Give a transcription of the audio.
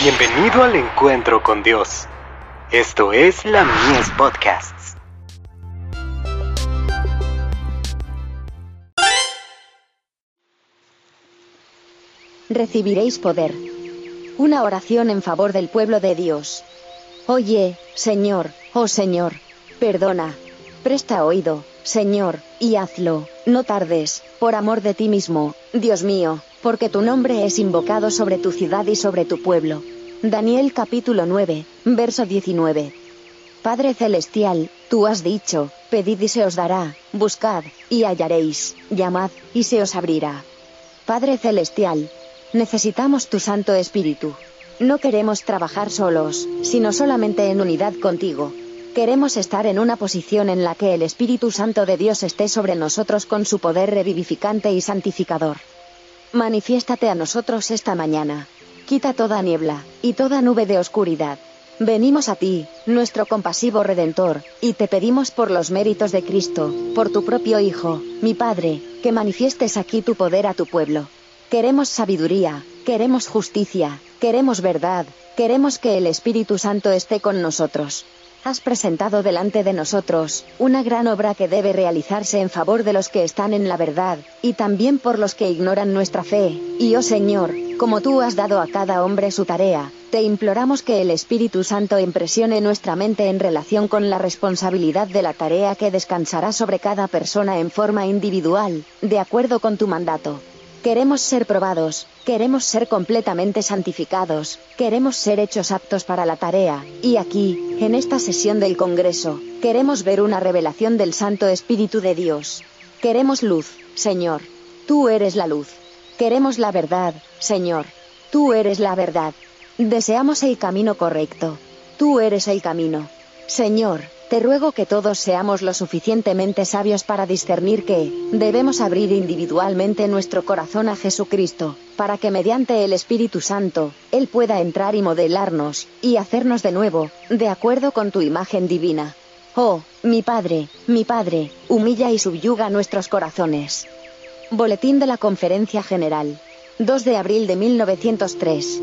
Bienvenido al encuentro con Dios. Esto es la Mies Podcasts. Recibiréis poder. Una oración en favor del pueblo de Dios. Oye, Señor, oh Señor, perdona. Presta oído, Señor, y hazlo, no tardes, por amor de ti mismo, Dios mío, porque tu nombre es invocado sobre tu ciudad y sobre tu pueblo. Daniel capítulo 9, verso 19. Padre Celestial, tú has dicho, pedid y se os dará, buscad, y hallaréis, llamad, y se os abrirá. Padre Celestial, necesitamos tu Santo Espíritu. No queremos trabajar solos, sino solamente en unidad contigo. Queremos estar en una posición en la que el Espíritu Santo de Dios esté sobre nosotros con su poder revivificante y santificador. Manifiéstate a nosotros esta mañana. Quita toda niebla, y toda nube de oscuridad. Venimos a ti, nuestro compasivo Redentor, y te pedimos por los méritos de Cristo, por tu propio Hijo, mi Padre, que manifiestes aquí tu poder a tu pueblo. Queremos sabiduría, queremos justicia, queremos verdad, queremos que el Espíritu Santo esté con nosotros has presentado delante de nosotros una gran obra que debe realizarse en favor de los que están en la verdad, y también por los que ignoran nuestra fe, y oh Señor, como tú has dado a cada hombre su tarea, te imploramos que el Espíritu Santo impresione nuestra mente en relación con la responsabilidad de la tarea que descansará sobre cada persona en forma individual, de acuerdo con tu mandato. Queremos ser probados, queremos ser completamente santificados, queremos ser hechos aptos para la tarea, y aquí, en esta sesión del Congreso, queremos ver una revelación del Santo Espíritu de Dios. Queremos luz, Señor. Tú eres la luz. Queremos la verdad, Señor. Tú eres la verdad. Deseamos el camino correcto. Tú eres el camino. Señor, te ruego que todos seamos lo suficientemente sabios para discernir que, debemos abrir individualmente nuestro corazón a Jesucristo, para que mediante el Espíritu Santo, Él pueda entrar y modelarnos, y hacernos de nuevo, de acuerdo con tu imagen divina. Oh, mi Padre, mi Padre, humilla y subyuga nuestros corazones. Boletín de la Conferencia General. 2 de abril de 1903.